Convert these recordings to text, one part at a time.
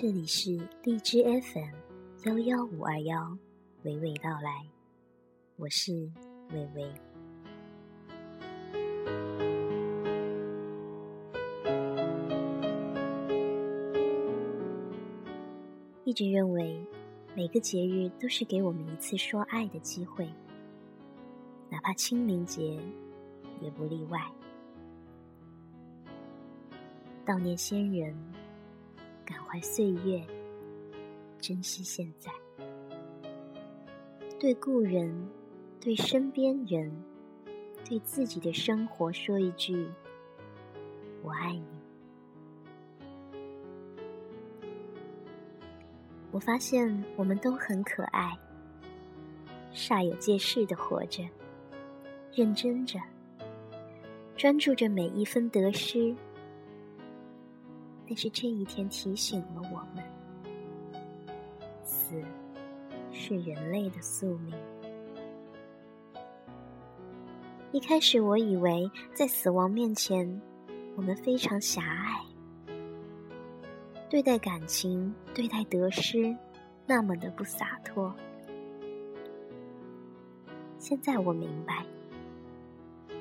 这里是荔枝 FM 幺幺五二幺，娓娓道来，我是微微。一直认为，每个节日都是给我们一次说爱的机会，哪怕清明节也不例外。悼念先人，感怀岁月，珍惜现在。对故人，对身边人，对自己的生活说一句：“我爱你。”我发现我们都很可爱，煞有介事的活着，认真着，专注着每一分得失。但是这一天提醒了我们，死是人类的宿命。一开始我以为在死亡面前，我们非常狭隘，对待感情、对待得失，那么的不洒脱。现在我明白，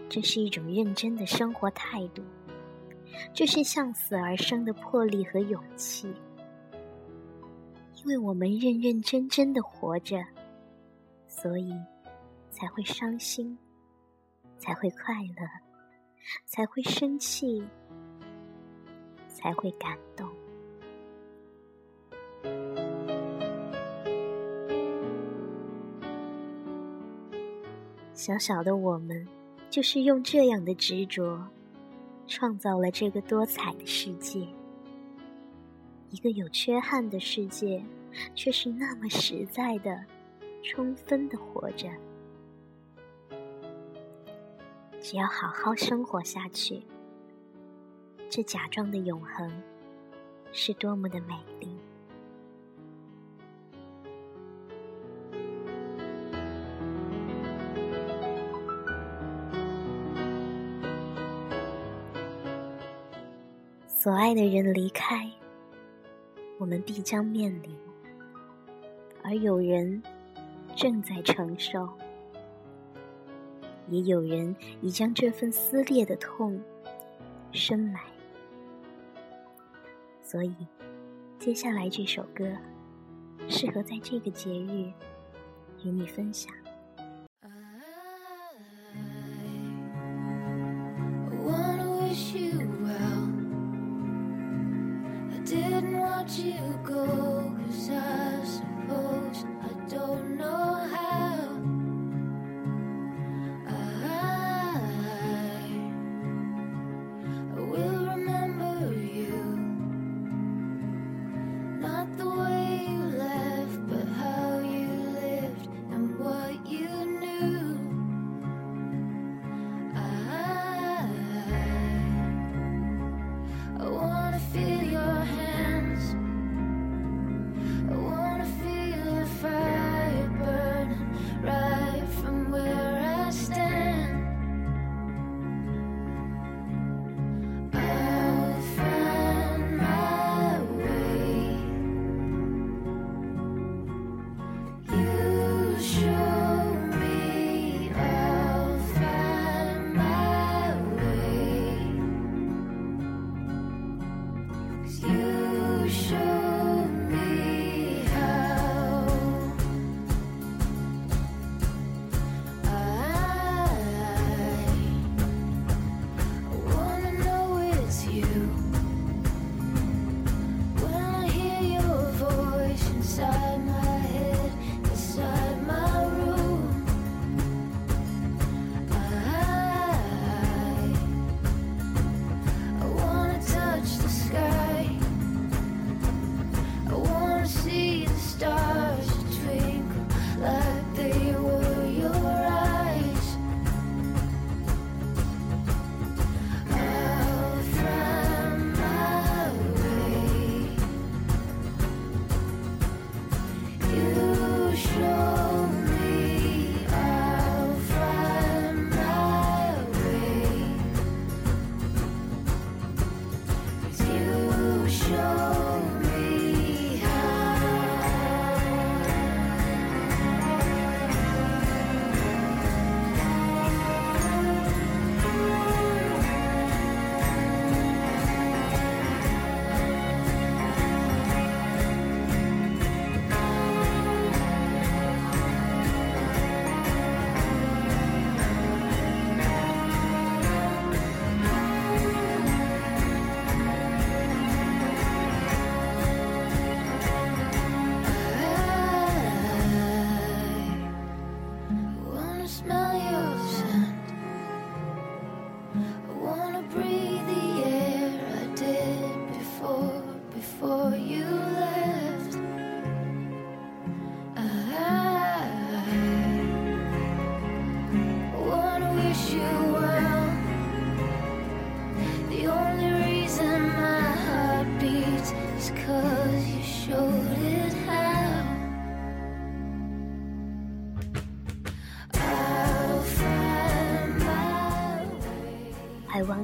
这是一种认真的生活态度。这是向死而生的魄力和勇气，因为我们认认真真的活着，所以才会伤心，才会快乐，才会生气，才会感动。小小的我们，就是用这样的执着。创造了这个多彩的世界，一个有缺憾的世界，却是那么实在的、充分的活着。只要好好生活下去，这假装的永恒，是多么的美丽。所爱的人离开，我们必将面临；而有人正在承受，也有人已将这份撕裂的痛深埋。所以，接下来这首歌适合在这个节日与你分享。You go, cause I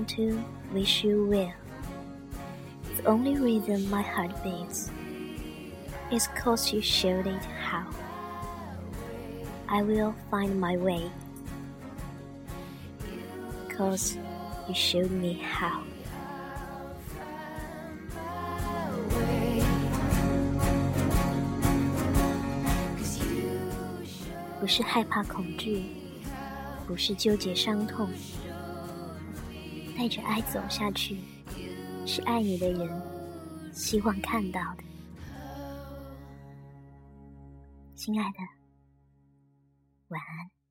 want to wish you well. The only reason my heart beats is cause you showed it how. I will find my way. Cause you showed me how. 不是害怕恐惧，不是纠结伤痛， 带着爱走下去，是爱你的人希望看到的。亲爱的，晚安。